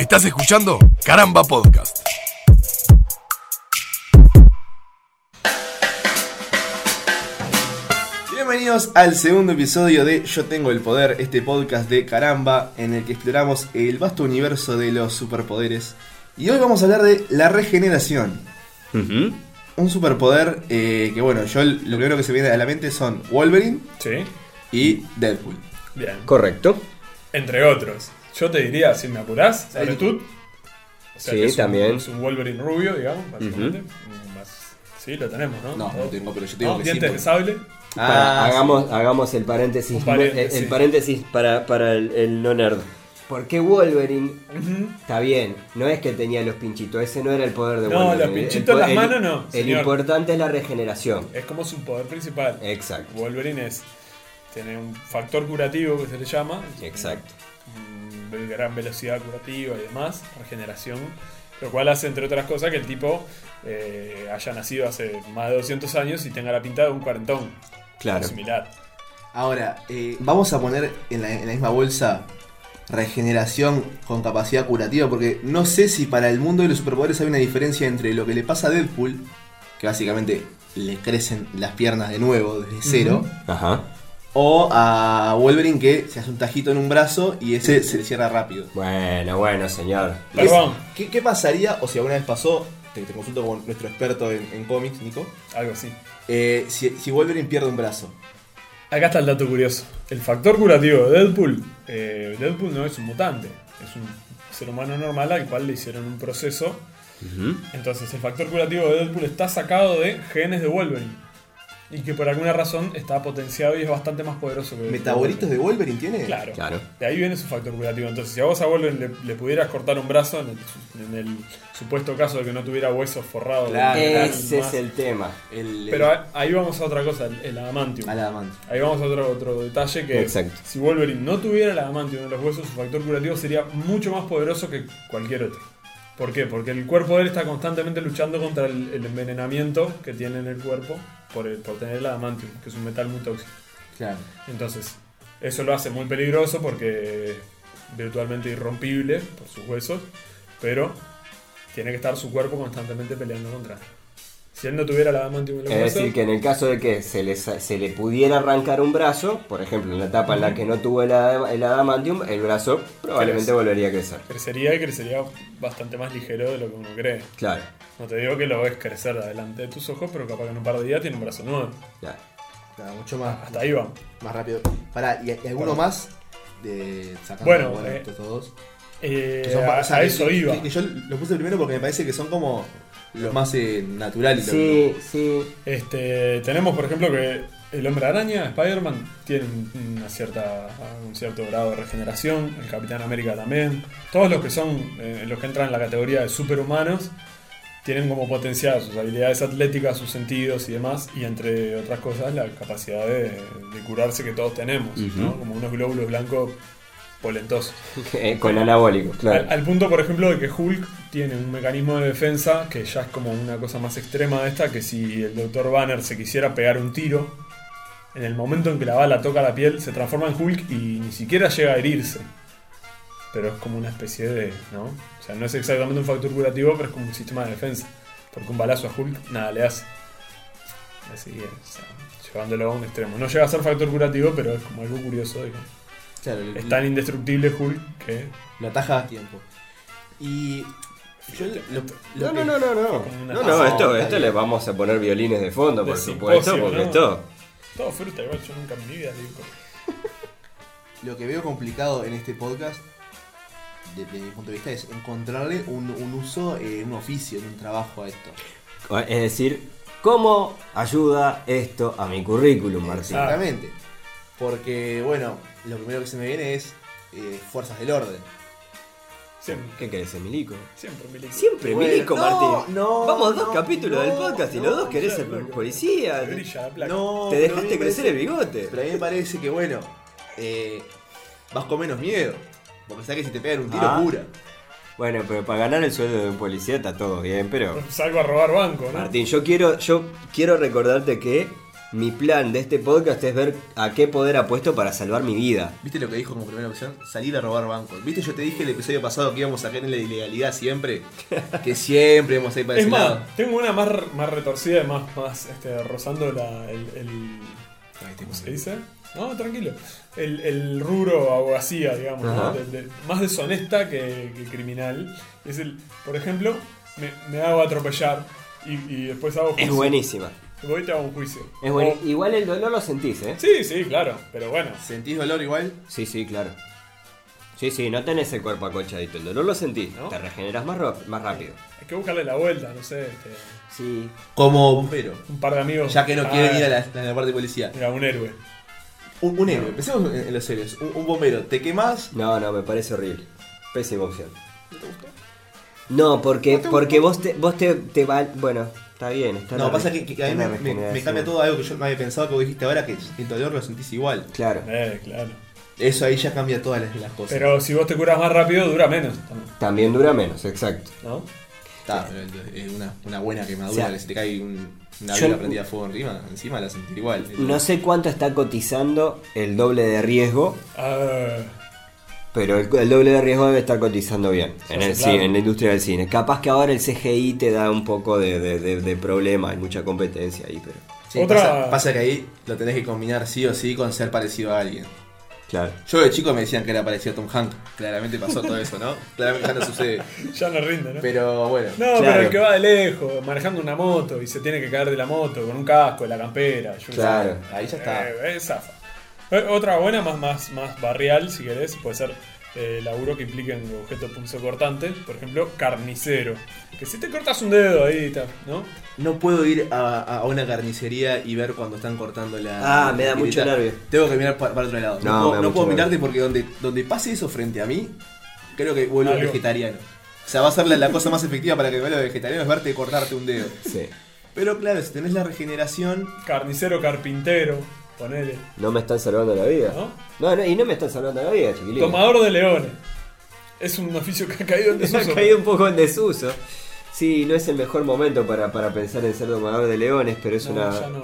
Estás escuchando Caramba Podcast. Bienvenidos al segundo episodio de Yo Tengo el Poder, este podcast de caramba en el que exploramos el vasto universo de los superpoderes. Y hoy vamos a hablar de la regeneración. Un superpoder eh, que, bueno, yo lo primero que se viene a la mente son Wolverine Sí, y Deadpool. bien. Correcto. Entre otros. Yo te diría, si me apurás. O Sí, que es un- también. es un Wolverine rubio, digamos, básicamente. Mm, más- Sí, lo tenemos, ¿no? No, no tengo, pero yo te digo No, que sí, dientes de porque- sable. Para- Ah, hagamos, hagamos el paréntesis. Paréntesis, el, paréntesis para, para el, el no nerd. ¿Por qué Wolverine? Está bien, no es que tenía los pinchitos, ese no era el poder de No, Wolverine. los El- pinchitos en las manos no, El señor. importante es la regeneración. Es como su poder principal. Exacto. Wolverine es. Tiene un factor curativo que se le llama. Exacto. Mm, gran velocidad curativa y demás, regeneración, lo cual hace, entre otras cosas, que el tipo eh, haya nacido hace más de 200 años y tenga la pinta de un cuarentón. Claro. Similar. Ahora, eh, vamos a poner en la, en la misma bolsa regeneración con capacidad curativa, porque no sé si para el mundo de los superpoderes hay una diferencia entre lo que le pasa a Deadpool, que básicamente le crecen las piernas de nuevo desde cero, Ajá. O a Wolverine que se hace un tajito en un brazo y ese se le cierra rápido. Bueno, bueno, señor. Perdón, ¿Qué, qué pasaría, o si alguna vez pasó, te, te consulto con nuestro experto en, en cómics, Nico, algo así. eh, si, si Wolverine pierde un brazo? Acá está el dato curioso. El factor curativo de Deadpool. eh, Deadpool no es un mutante, es un ser humano normal al cual le hicieron un proceso. Entonces, el factor curativo de Deadpool está sacado de genes de Wolverine. Y que por alguna razón está potenciado y es bastante más poderoso que ¿Metabolitos de Wolverine tiene? Claro. Claro. De ahí viene su factor curativo. Entonces, si a vos a Wolverine le, le pudieras cortar un brazo, en el, en el supuesto caso de que no tuviera huesos forrados, Claro. Ese más- es el tema. El, Pero ahí vamos a otra cosa, el, el adamantium. Ahí vamos a otro, otro detalle que Exacto. si Wolverine no tuviera el adamantium en los huesos, su factor curativo sería mucho más poderoso que cualquier otro. ¿Por qué? Porque el cuerpo de él está constantemente luchando contra el, el envenenamiento que tiene en el cuerpo por, el- por tener el adamantium, que es un metal muy tóxico. Claro. Entonces, eso lo hace muy peligroso porque es virtualmente irrompible por sus huesos, pero tiene que estar su cuerpo constantemente peleando contra él. Si él no tuviera el adamantium en los Es decir, que en el caso de que se le, se le pudiera arrancar un brazo, por ejemplo, en la etapa en la que no tuvo el, ada- el adamantium, el brazo probablemente Crece. volvería a crecer. crecería y crecería bastante más ligero de lo que uno cree. Claro. No te digo que lo ves crecer delante de tus ojos, pero capaz que en un par de días tiene un brazo nuevo. claro. Claro, mucho más, Hasta ahí vamos. más rápido. Pará, ¿y, y alguno más? De, sacando, Bueno, eh, estos todos. Eh, Que son- a, o sea, a que- eso que- iba. Que, que yo lo puse primero porque me parece que son como los más eh, naturales. Sí, sí. Este, tenemos, por ejemplo, que el hombre araña, Spider-Man, tiene un- una cierta, un cierto grado de regeneración. El Capitán América también. Todos los que son, eh, los que entran en la categoría de superhumanos, tienen como potenciadas sus habilidades atléticas, sus sentidos y demás. Y entre otras cosas, la capacidad de, de curarse que todos tenemos. Como unos glóbulos blancos polentosos. Eh, Con anabólico, claro. Al, al punto, por ejemplo, de que Hulk tiene un mecanismo de defensa que ya es como una cosa más extrema de esta, que si el Dr. Banner se quisiera pegar un tiro, en el momento en que la bala toca la piel, se transforma en Hulk y ni siquiera llega a herirse. Pero es como una especie de... ¿no? O sea, no es exactamente un factor curativo, pero es como un sistema de defensa. Porque un balazo a Hulk nada le hace. Así que, o sea, llevándolo a un extremo. No llega a ser factor curativo, pero es como algo curioso que Claro, el- es tan indestructible Hulk que... lo ataja a tiempo. Y. Yo lo, lo No, que- no, no, no, no. No, no, esto, esto le vamos a poner violines de fondo, por De supuesto, simposio, porque ¿no? esto. Todo fruta, igual yo nunca en mi vida digo. Lo que veo complicado en este podcast, de- desde mi punto de vista, es encontrarle un, un uso, eh, un oficio, en un trabajo a esto. Es decir, ¿cómo ayuda esto a mi currículum, Martín? Exactamente. Porque, bueno, lo primero que se me viene es eh, fuerzas del orden. Siempre, ¿Qué querés, Emilico? siempre milico. Siempre Bueno, Milico, no, Martín. no, Vamos dos no, capítulos del podcast y no, los dos querés ser policía. Te brilla la placa. Dejaste crecer parece- el bigote. Pero a mí me parece que, bueno, eh, vas con menos miedo. Porque sabes que si te pegan un tiro, Ah. cura. Bueno, pero para ganar el sueldo de un policía está todo bien, pero. Salgo a robar banco, ¿no? Martín, yo quiero, yo quiero recordarte que mi plan de este podcast es ver a qué poder apuesto para salvar mi vida. ¿Viste lo que dijo como primera opción? Salir a robar bancos. ¿Viste? Yo te dije el episodio pasado que íbamos a caer en la ilegalidad siempre. que siempre íbamos a ir para Es ese más, lado. tengo una más, más retorcida y más, más este, rozando la, el, el- ¿Cómo se dice? No, tranquilo. El, el rubro abogacía, digamos, ¿no? Ajá. De- de- más deshonesta que, que criminal. Es el, por ejemplo, me, me hago atropellar y, y después hago juicio. Es buenísima. Voy y te hago un juicio. Es bueni- O- Igual el dolor lo sentís, ¿eh? Sí, sí, claro, pero bueno. ¿Sentís dolor igual? Sí, sí, claro. Sí, sí, no tenés el cuerpo acochadito. El dolor lo sentís. ¿No? Te regeneras más, rápido. Hay que buscarle la vuelta, no sé. este, Sí. Como bombero. un par de amigos. Ya que no Ah, quieren ir a la, a la parte de policía. Era un héroe. Un, un héroe. Pensemos en, en los héroes. Un, un bombero. ¿Te quemás? No, no, me parece horrible. Pésima opción. No, porque, porque vos te, vos te, te va. Bueno, está bien. Está No, la pasa que, que a mí me, cambia todo algo que yo no había pensado que vos dijiste ahora que el dolor lo sentís igual. Claro. Eh, claro. Eso ahí ya cambia todas las, las cosas. Pero si vos te curas más rápido, dura menos. también, También dura menos, exacto. ¿No? Está, pero es una, una buena quemadura O sea, que se te cae un- una vela prendida a fuego encima, encima la sentir igual. No sé cuánto está cotizando el doble de riesgo, Ah, pero el, el doble de riesgo debe estar cotizando bien en, Sí, el claro. cine, en la industria del cine. Capaz que ahora el CGI te da un poco de, de- de- de problema, hay mucha competencia ahí, pero. Sí, Otra- pasa, pasa que ahí lo tenés que combinar sí o sí con ser parecido a alguien. Claro. Yo de chico me decían que era parecido a Tom Hanks. Claramente pasó todo eso, ¿no? Claramente ya no sucede. ya no rinde, ¿no? Pero bueno. no, Claro. pero el que va de lejos, manejando una moto y se tiene que caer de la moto con un casco, la campera. yo qué sé. Claro. Ahí ya está. Eh, es zafa. Eh, Otra buena, más, más, más barrial, si querés, puede ser eh, laburo que impliquen objetos punzocortantes. Por ejemplo, carnicero. Que si te cortas un dedo ahí, está, ¿no? No puedo ir a, a una carnicería y ver cuando están cortando la. Ah, me da mucho nervio. Tengo que mirar pa- para, otro lado. No, No, me puedo, da no mucho puedo nervio. mirarte porque donde, donde pase eso frente a mí, creo que vuelvo Algo. vegetariano. O sea, va a ser la, la cosa más efectiva para que vuelva vegetariano es verte cortarte un dedo. Sí. Pero claro, si tenés la regeneración, Carnicero, carpintero, ponele. No me están salvando la vida. ¿No? No, no, y no me están salvando la vida, chiquilín. Tomador de leones. Es un oficio que ha caído en Me ha desuso. caído un poco en desuso. Sí, no es el mejor momento para, para pensar en ser domador de leones, pero es No, una. ya no.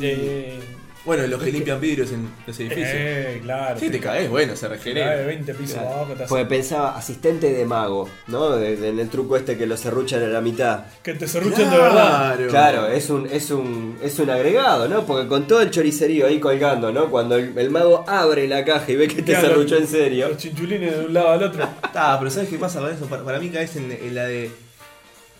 Eh, bueno, los que limpian vidrios en los edificios. eh, claro. Sí, te caes, bueno, se Te cae de regenera. 20 pisos Claro. abajo. te hace- Porque pensaba, asistente de mago, ¿no? De- de- en el truco este que lo serruchan a la mitad. Que te serruchen de verdad. Claro, es un, es un, es un agregado, ¿no? Porque con todo el choricerío ahí colgando, ¿no? Cuando el, el mago abre la caja y ve que te Quedan serruchó en serio. Los chinchulines de un lado al otro. Ah, pero ¿sabes qué pasa con eso? Para, para mí caes en, en la de...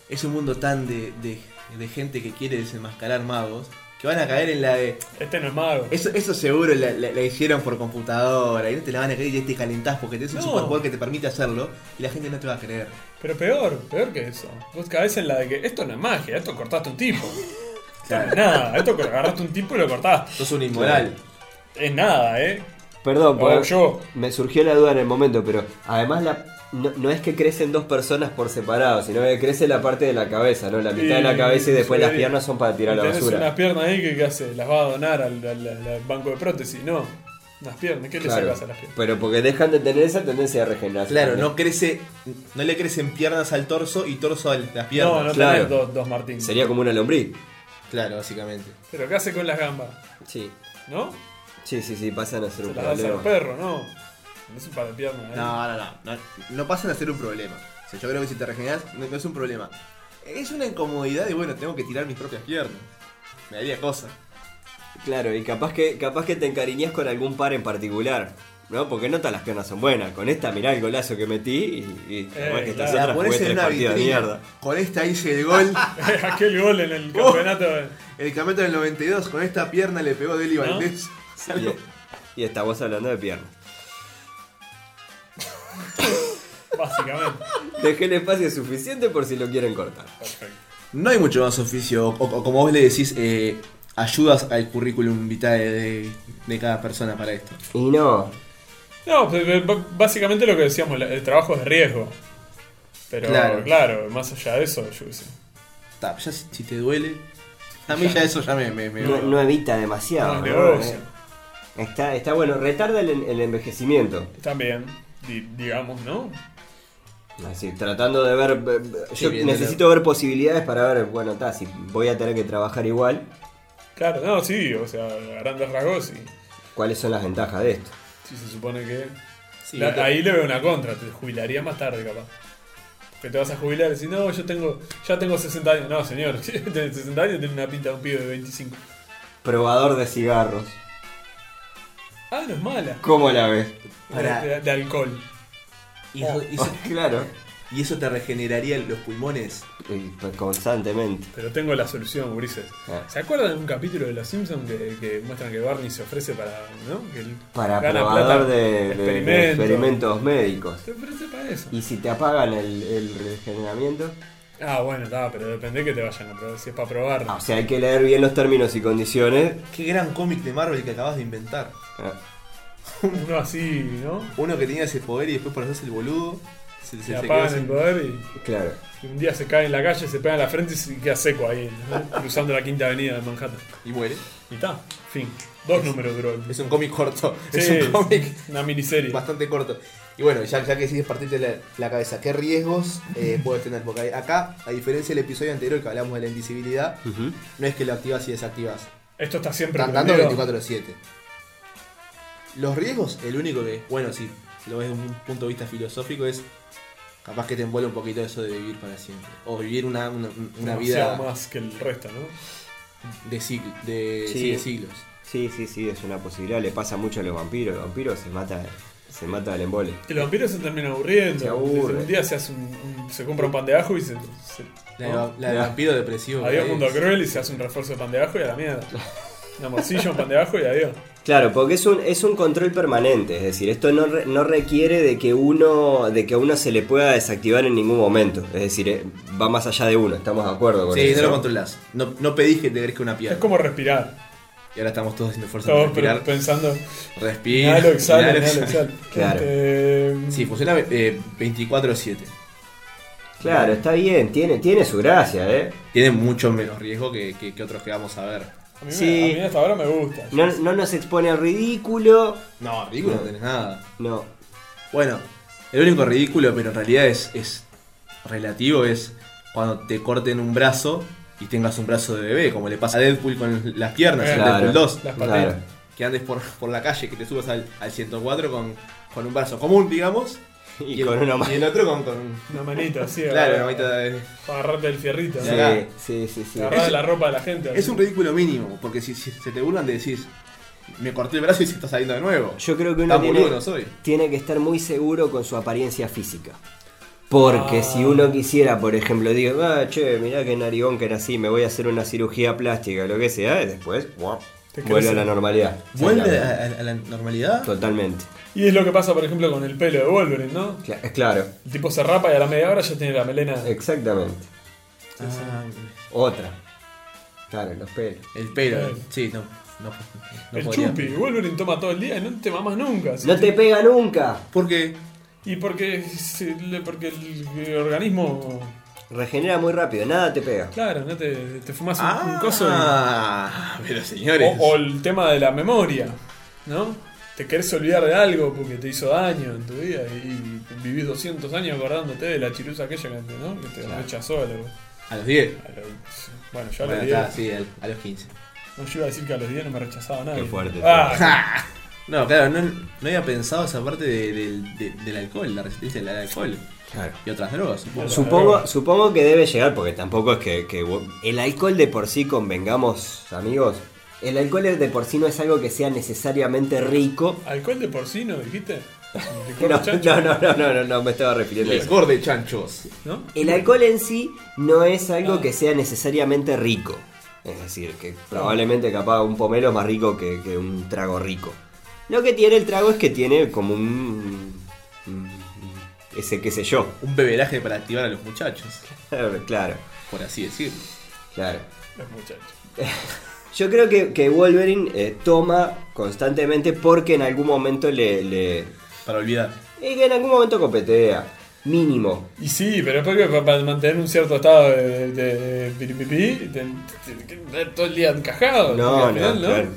Es un mundo tan de, de, de gente que quiere desenmascarar magos que van a caer en la de... Este no es mago. Eso, eso seguro la, la- la hicieron por computadora y no te la van a creer y te calentás porque tenés un No. superpoder que te permite hacerlo y la gente no te va a creer. Pero peor, peor que eso. Vos caes en la de que esto no es magia, esto cortaste un tipo. O sea, es nada, esto que agarraste un tipo y lo cortaste. Sos un inmoral. Es nada, eh. Perdón, porque yo. me surgió la duda en el momento, pero además la, no, no es que crecen dos personas por separado, sino que crece la parte de la cabeza, ¿no? La mitad de la cabeza y después las piernas son para tirar a la basura. unas piernas ahí que ¿qué hace, las va a donar al, al- al- al banco de prótesis. No, unas piernas. ¿Qué le Claro, sacas a las piernas? pero porque dejan de tener esa tendencia de regeneración. Claro, no crece, no le crecen piernas al torso y torso a las piernas. No, no claro. tenés dos, dos Martín. Sería como una lombriz. Claro, básicamente. Pero ¿qué hace con las gambas? Sí. ¿No? Sí, sí, sí, pasan a ser Se un las das a los problema. perros, ¿no? No es un par de piernas. ¿eh? No, no, no, no. No pasan a ser un problema. O sea, yo creo que si te regeneras no, no es un problema. Es una incomodidad y bueno, tengo que tirar mis propias piernas. Me daría cosa. Claro, y capaz que, capaz que te encariñas con algún par en particular. ¿No? Porque no todas las piernas son buenas. Con esta mirá el golazo que metí y, y que claro. La pones en tres una partidos de vitrina. mierda. Con esta hice el gol. Aquel gol en el Oh. campeonato. El campeonato del 92. Con esta pierna le pegó Deli ¿No? Valdés. Y, y estamos hablando de piernas. Básicamente. Dejé el espacio suficiente por si lo quieren cortar. Perfecto. No hay mucho más oficio. O, o como vos le decís, eh, ayudas al currículum vitae de, de cada persona para esto. Y no, No, pues, eh, básicamente lo que decíamos, el trabajo es de riesgo. Pero Claro. claro, más allá de eso, yo sé. Ta, ya si, si te duele. A mí ya eso ya me. me, me- no, no evita demasiado. No, ¿no? Eh, Está, está bueno, retarda el, el envejecimiento. También, digamos, ¿no? Así, tratando de ver. Sí, Yo necesito ver posibilidades para ver, bueno, está, si voy a tener que trabajar igual. Claro, no, sí, o sea, grandes rasgos y ¿Cuáles son las ventajas de esto? sí se supone que... Sí, La- te- ahí le veo una contra, te jubilaría más tarde capaz. Que te vas a jubilar y decís, no, yo tengo, ya tengo 60 años. No, señor, si tenés 60 años tenés una pinta de un pibe de 25. Probador de cigarros. Ah, no es mala. ¿Cómo la ves? Para- De, de alcohol. y, eso, y eso- claro. y eso te regeneraría los pulmones. Y, pues, constantemente. Pero tengo la solución, Grises. Ah. ¿Se acuerdan de un capítulo de Los Simpsons que, que muestran que Barney se ofrece para, ¿no? Que él Para gana probador plata, de, de- de experimento. experimentos médicos. Se ofrece para eso. Y si te apagan el, el regeneramiento, Ah, bueno, está, pero depende que te vayan a probar. Si es para probar. ah, o sea, hay que leer bien los términos y condiciones. Qué gran cómic de Marvel que acabas de inventar. Ah, Uno así, ¿no? Uno que tenía ese poder y después por hacerse el boludo. Se, se- apagan el sin- poder y, claro. y un día se cae en la calle, se pega en la frente y se queda seco ahí, ¿no? cruzando la quinta avenida de Manhattan. y muere. Y está, fin. Dos números duró. el- Es un cómic corto. Sí, es un cómic una miniserie. bastante corto. Y bueno, ya, ya que decides partirte la, la cabeza, ¿qué riesgos eh, puedes tener? Porque acá, a diferencia del episodio anterior que hablamos de la invisibilidad, no es que lo activas y desactivas. Esto está siempre prendido. 24-7. Los riesgos, el único que, bueno, si lo ves desde un punto de vista filosófico, es capaz que te envuelve un poquito eso de vivir para siempre. O vivir una, una, una vida más que el resto, ¿no? de, de, Sí. sí, de siglos. Sí, sí, sí, es una posibilidad. Le pasa mucho a los vampiros. Los vampiros se mata, se mata al embole. Que los vampiros se terminan aburriendo. Se aburre. Un día se hace un, un- se compra un pan de ajo y se. se- La, de- ¿no? la vampiro depresivo. Adiós mundo cruel y se hace un refuerzo de pan de ajo y a la mierda. Una morcilla, un pan de ajo y adiós. Claro, porque es un, es un control permanente, es decir, esto no, re- no requiere de que uno de que a uno se le pueda desactivar en ningún momento, es decir, eh, va más allá de uno, estamos de acuerdo con Sí, eso. no lo controlás. No, no pedís que te crezca una piedra. Es como respirar. Y ahora estamos todos haciendo de Todos respirar. pero pensando. Respira. Inhalo, exhalo, inhalo, inhalo, exhalo. exhalo. Claro. Sí, funciona eh, 24-7. Claro, está bien, tiene, tiene su gracia, ¿eh? Tiene mucho menos riesgo que, que- que otros que vamos a ver. a, mí me- Sí. a mí hasta ahora me gusta. No, no nos expone al ridículo, No, ridículo no tenés nada. no. Bueno, el único ridículo, pero en realidad es, es relativo, es cuando te corten un brazo y tengas un brazo de bebé, como le pasa a Deadpool con las piernas en Claro. Deadpool 2. Las Claro. Que andes por, por la calle, que te subas al, al 104 con, con un brazo común, digamos. Y, el, con una y el otro con... con Una manita así. claro, una manita de... Para agarrarte el fierrito. Sí. ¿no? Sí, sí, sí, sí. Agarrar de la ropa de la gente. Es un ridículo mínimo, porque si, si se te burlan de decir, me corté el brazo y se está saliendo de nuevo. Yo creo que uno tiene, tiene que estar muy seguro con su apariencia física. Porque Ah. si uno quisiera, por ejemplo, digo, ah, che, mirá que narigón que nací, me voy a hacer una cirugía plástica, lo que sea, y después. Te vuelve a la normalidad. ¿Vuelve a, la normalidad? Totalmente. Y es lo que pasa, por ejemplo, con el pelo de Wolverine, ¿no? Claro, El tipo se rapa y a la media hora ya tiene la melena. exactamente. Ah, Otra. Claro, los pelos. el pelo, Claro. sí, no. no, no el podría. chupi. Wolverine toma todo el día y no te mamas nunca. No te pega nunca. Porque Y porque, porque el, organismo. Regenera muy rápido, nada te pega. Claro, no te, te fumas un, un coso y- Ah, pero señores. o, o el tema de la memoria, ¿no? Te querés olvidar de algo porque te hizo daño en tu vida y vivís 200 años acordándote de la chirusa aquella que, ¿no? que te Claro. rechazó a los, A los 10. a los- Bueno, yo a Bueno, los 10. está, sí, a los 15. No, yo iba a decir que a los 10 no me rechazaba nadie. Qué fuerte, Ah, No, claro, no, no había pensado esa parte de- del- de- del alcohol, la resistencia al alcohol Claro. y otras drogas. supongo. Supongo, supongo que debe llegar, porque tampoco es que, que el alcohol de por sí, convengamos amigos, el alcohol de por sí no es algo que sea necesariamente rico. ¿Alcohol de porcino, dijiste? No, no, no, no, no, no, no, me estaba refiriendo a eso. Licor de chanchos. ¿no? El alcohol en sí no es algo Ah. que sea necesariamente rico. Es decir, que probablemente capaz un pomelo es más rico que, que un trago rico. Lo que tiene el trago es que tiene como un... ese qué sé yo. Un beberaje para activar a los muchachos, Claro, por así decirlo. claro. Los muchachos. Yo creo que, que Wolverine eh, toma constantemente porque en algún momento le, le- Para olvidar. Y que en algún momento copetea. Mínimo. Y sí, pero es porque pa- para mantener un cierto estado de, de, de estar todo el día encajado. No, no, final, claro.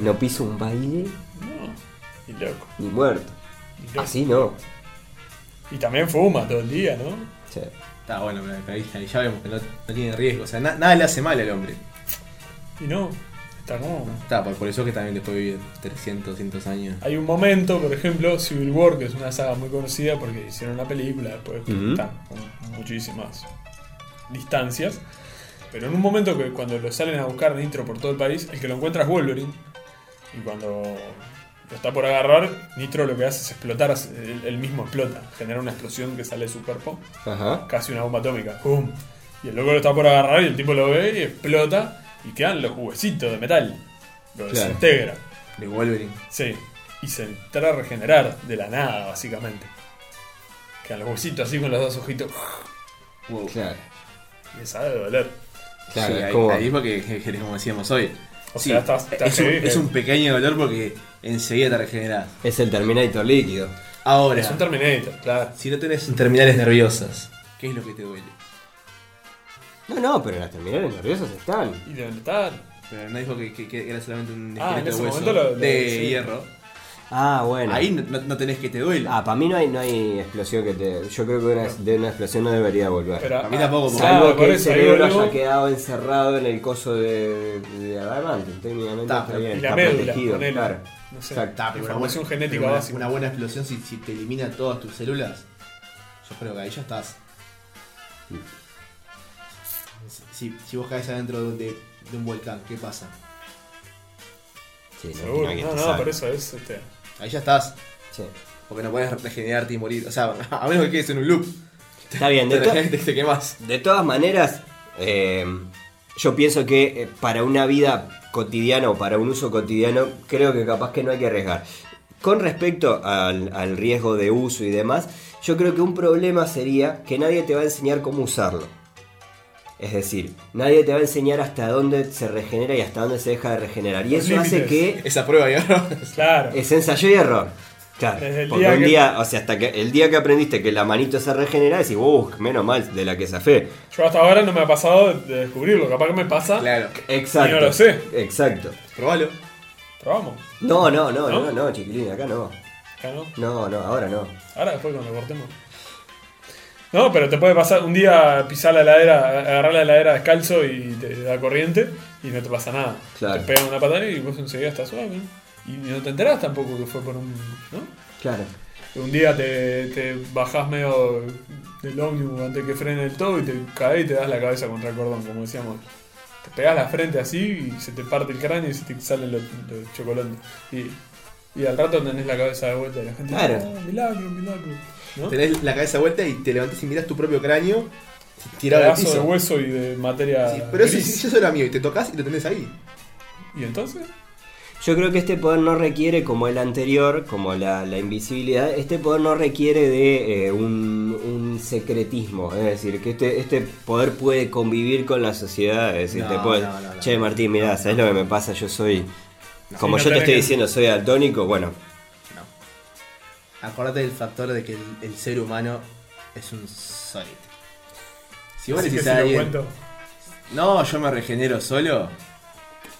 No piso un baile No. Y loco. ni muerto. Y, loco. Así no. y también fuma todo el día, ¿no? Sí. Está bueno, pero ahí, ahí ya vemos que no, no tiene riesgo. O sea, na- nada le hace mal al hombre. Y no. Está como. Está, por, por eso que también después vive 300, 200 años. Hay un momento, por ejemplo, Civil War, que es una saga muy conocida porque hicieron una película después que Ujú. está con muchísimas distancias. Pero en un momento que cuando lo salen a buscar Nitro por todo el país, el que lo encuentra es Wolverine. Y cuando lo está por agarrar, Nitro lo que hace es explotar, él, él mismo explota, genera una explosión que sale de su cuerpo, Ajá. casi una bomba atómica. ¡Pum! Y el loco lo está por agarrar y el tipo lo ve y explota y quedan los huesitos de metal. Lo Claro. desintegra. De Wolverine. Sí, y se entra a regenerar de la nada, básicamente. Quedan los huesitos así con los dos ojitos. Wow. Claro. Y esa de doler. Claro, Sí, es ahí, como- porque, que- que como decíamos hoy. O Sí, sea, estás- estás es, un, es pequeño dolor porque enseguida te regenerás. Es el Terminator líquido. Ahora, Es un Terminator, claro. si no tenés terminales nerviosas, ¿qué es lo que te duele? No, no, pero las terminales nerviosas están. Y deben estar. Pero no dijo que, que- que era solamente un Ah, en esqueleto ese de hueso lo- lo- de sí. hierro. Ah, bueno. Ahí no, no- no tenés que te duela. Ah, para mí no hay, no hay explosión que te. Yo creo que una, de una explosión no debería volver. Pero, A mí tampoco, porque- claro, Salvo por que el cerebro haya quedado encerrado en el coso de, de adamante. Técnicamente Está, está, bien, Y la está médula, protegido, ponele. claro. No sé. Exacto. Está, pero Información buena- genética pero una, básica. una buena explosión si, si te elimina todas tus células, yo creo que ahí ya estás. Si, si vos caes adentro de, de un volcán, ¿qué pasa? Sí, no, Seguro. No, no, salve. por eso es este. Ahí ya estás. Sí. Porque no puedes regenerarte y morir. O sea, a menos que quedes en un loop. Está bien, de, Te, te quemas. de todas maneras, eh, yo pienso que eh, para una vida cotidiana o para un uso cotidiano, creo que capaz que no hay que arriesgar. Con respecto al, al riesgo de uso y demás, yo creo que un problema sería que nadie te va a enseñar cómo usarlo. Es decir, nadie te va a enseñar hasta dónde se regenera y hasta dónde se deja de regenerar. Y Los eso hace que Esa prueba, ¿no? Claro. es ensayo y error. Claro, Desde el porque día un que- día, o sea, hasta que el día que aprendiste que la manito se regenera, decís, uff, menos mal de la que zafé. Yo hasta ahora no me ha pasado de descubrirlo. Capaz que me pasa. Claro. Exacto. Y no lo sé. Exacto. Probalo. Probamos. No, no, no, ¿No? no, no, chiquilín, acá no. Acá no. No, no, ahora no. Ahora después cuando cortemos. No, pero te puede pasar un día pisar la heladera, agarrar la heladera descalzo y te da corriente y no te pasa nada. Claro. Te pegan una patada y vos enseguida estás suave. Y no te enterás tampoco que fue por un. ¿no? Claro. Un día te, te bajás medio del ómnibus antes que frene el todo y te caes y te das la cabeza contra el cordón, como decíamos. Te pegás la frente así y se te parte el cráneo y se te salen los, los chocolones. Y, y al rato tenés la cabeza de vuelta y la gente Claro. dice, "Ah, milagro, milagro. ¿No? Tenés la cabeza vuelta y te levantás y mirás tu propio cráneo tirado al pedazo de piso. hueso y de materia. Sí, pero si eso era mío y te tocas y lo tenés ahí. ¿Y entonces? Yo creo que este poder no requiere, como el anterior, como la, la invisibilidad, este poder no requiere de eh, un, un secretismo. Es decir, que este, este poder puede convivir con la sociedad. Es decir, No, te puede. no, no, no. che, Martín, mirá, ¿sabes lo que me pasa? Yo soy. Como yo te estoy diciendo, soy daltónico. Bueno, Acordate del factor de que el, el ser humano es un solid. Si vos Así le que decís si lo alguien, cuento. no, yo me regenero solo,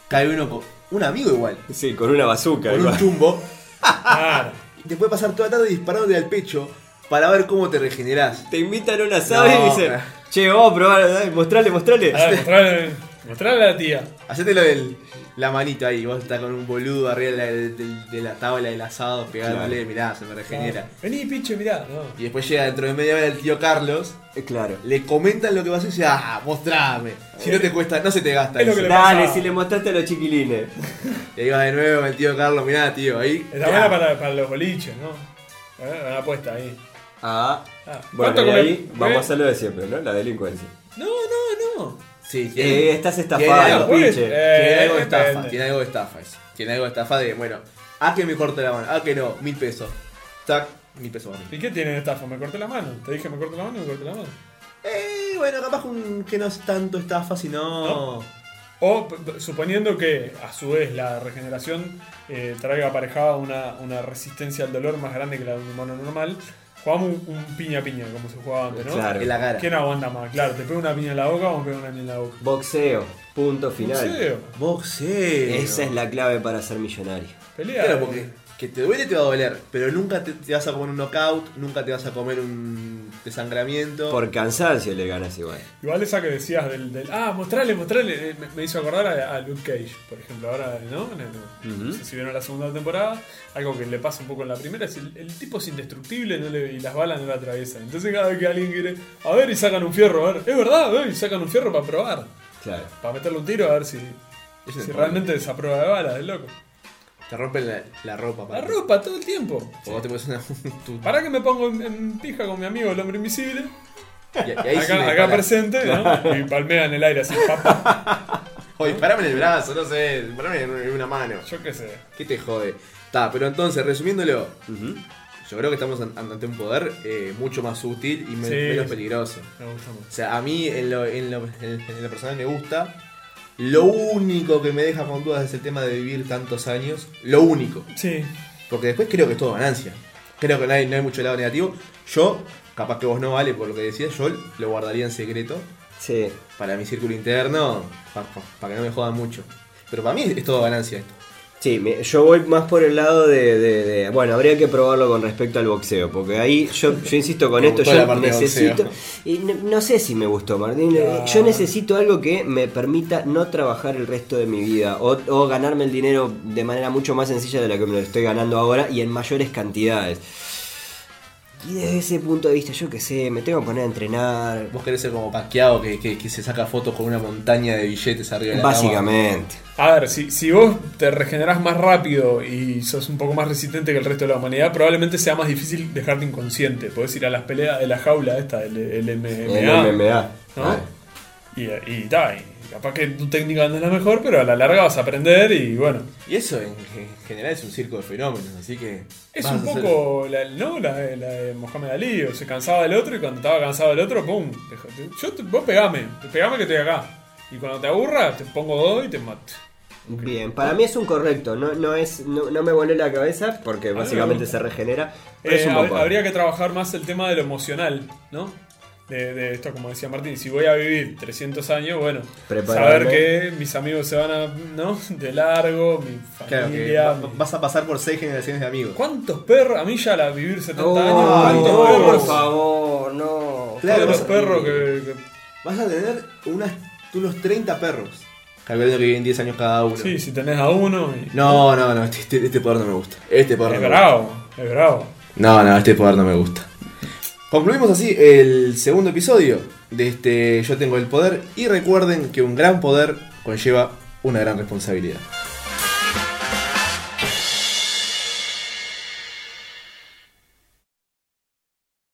cae uno con un amigo igual, sí, con una bazuca. con un chumbo, Claro. y te puede pasar toda la tarde disparándote al pecho para ver cómo te regenerás. Te invitan a un asado No, y dicen, che, vamos a probar, mostrale, mostrale. A ver, mostrale, mostrale a la tía. Hacete lo del la manito ahí, vos estás con un boludo arriba de la, de- de la tabla del asado pegándole, mirá, se me regenera. Vení, pinche, mirá. No. Y después llega dentro de media hora el tío Carlos, Eh, Claro. le comentan lo que vas a hacer y dice, ah, mostrame. Si no te cuesta, no se te gasta Es lo eso. que le Dale, pasaba. si le mostraste a los chiquilines. Y ahí va de nuevo el tío Carlos, mirá tío, ahí. Está buena para, para los boliches, ¿no? Eh, Una apuesta ahí. Ah, Ah, bueno, ¿cuánto y ahí vamos eh? a hacer lo de siempre, ¿no? La delincuencia. No, no, no. Sí, Eh, estás tiene algo, pues, pinche. eh, tiene algo de estafa, depende. tiene algo de estafa eso. Tiene algo de estafa de, bueno, a que me corte la mano, a que no, mil pesos. Tac, mil pesos mí. ¿Y qué tiene de estafa? ¿Me corté la mano? Te dije me corté la mano y me corté la mano. Eh, bueno, capaz un- que no es tanto estafa, sino. O p- p- suponiendo que a su vez la regeneración eh, traiga aparejada una, una resistencia al dolor más grande que la de un humano normal, jugamos un, un piña piña como se jugaba antes, ¿no? Claro. En la cara. ¿Quién aguanta más? Claro, te pega una piña en la boca o me pega una piña en la boca. Boxeo, punto final. Boxeo, Boxeo. Esa es la clave para ser millonario. pelea. Claro, porque que te duele te va a doler, pero nunca te, te vas a comer un knockout, nunca te vas a comer un desangramiento. Por cansancio le ganas igual. Igual esa que decías del, del ah, mostrale, mostrale, eh, me, me hizo acordar a, a Luke Cage, por ejemplo, ahora, ¿no? En el- No sé si vieron la segunda temporada, algo que le pasa un poco en la primera, es el, el tipo es indestructible no le- y las balas no le atraviesan. Entonces cada vez que alguien quiere, a ver, y sacan un fierro, a ver, es verdad, eh, y sacan un fierro para probar, Claro. para meterle un tiro a ver si, realmente desaprueba de balas, es loco. Te rompen la, la ropa. La ropa todo el tiempo. O vos te pones una. tu- ¿Para que me pongo en, en pija con mi amigo el hombre invisible? y, y ahí sí acá me acá presente, ¿no? Y palmea en el aire así, papá. O disparame en el brazo, no sé, disparame en en una mano. Yo qué sé. ¿Qué te jode? Está, pero entonces, resumiéndolo, yo creo que estamos an- ante un poder eh, mucho más útil y me- Sí, menos peligroso. Me gusta mucho. O sea, a mí en lo, en lo, en- en lo personal me gusta. Lo único que me deja con dudas es el tema de vivir tantos años. Lo único. Sí, Porque después creo que es todo ganancia. Creo que no hay, no hay mucho lado negativo. Yo, capaz que vos no vale por lo que decías, yo lo guardaría en secreto Sí. para mi círculo interno, para que no me jodan mucho. Pero para mí es todo ganancia esto. Sí, yo voy más por el lado de, de- de- Bueno, habría que probarlo con respecto al boxeo, porque ahí yo, yo insisto con Me esto, yo necesito... Y no, no sé si me gustó, Martín. Ah. Yo necesito algo que me permita no trabajar el resto de mi vida o, o ganarme el dinero de manera mucho más sencilla de la que me lo estoy ganando ahora y en mayores cantidades. Y desde ese punto de vista, yo qué sé, me tengo que poner a entrenar. Vos querés ser como Pacquiao que, que, que se saca fotos con una montaña de billetes arriba de la cama. Básicamente. A ver, si, si vos te regenerás más rápido y sos un poco más resistente que el resto de la humanidad, probablemente sea más difícil dejarte inconsciente. Podés ir a las peleas de la jaula esta, el, el MMA. El MMA. ¿no? Y, y, ta, y capaz que tu técnica no es la mejor, pero a la larga vas a aprender y bueno. Y eso en, en general es un circo de fenómenos, así que. Es un hacer- poco la, ¿no? la, de- la de Mohamed Ali, o se cansaba del otro y cuando estaba cansado del otro, ¡pum! Yo te- vos pegame, pegame que estoy acá. Y cuando te aburra, te pongo dos y te mato. Bien, para mí es un correcto, no, no, es, no, no me volé la cabeza porque me básicamente se regenera. Pero es Eh, un hab- habría que trabajar más el tema de lo emocional, ¿no? De, de esto, como decía Martín, si voy a vivir 300 años, bueno, Prepararme. saber que mis amigos se van a, ¿no? De largo, mi Claro que familia. va- mi- vas a pasar por seis generaciones de amigos. ¿Cuántos perros? A mí ya la vivir 70 Oh, años, no, ¿cuántos por perros? favor, no. Claro, los perros que, que- Vas a tener unas, unos 30 perros. Calculando que viven 10 años cada uno. Sí, si tenés a uno. y- No, no, no, este, este, este poder no me gusta. Este poder es no me bravo, es bravo. gusta. No, no, este poder no me gusta. Concluimos así el segundo episodio de este Yo tengo el poder y recuerden que un gran poder conlleva una gran responsabilidad.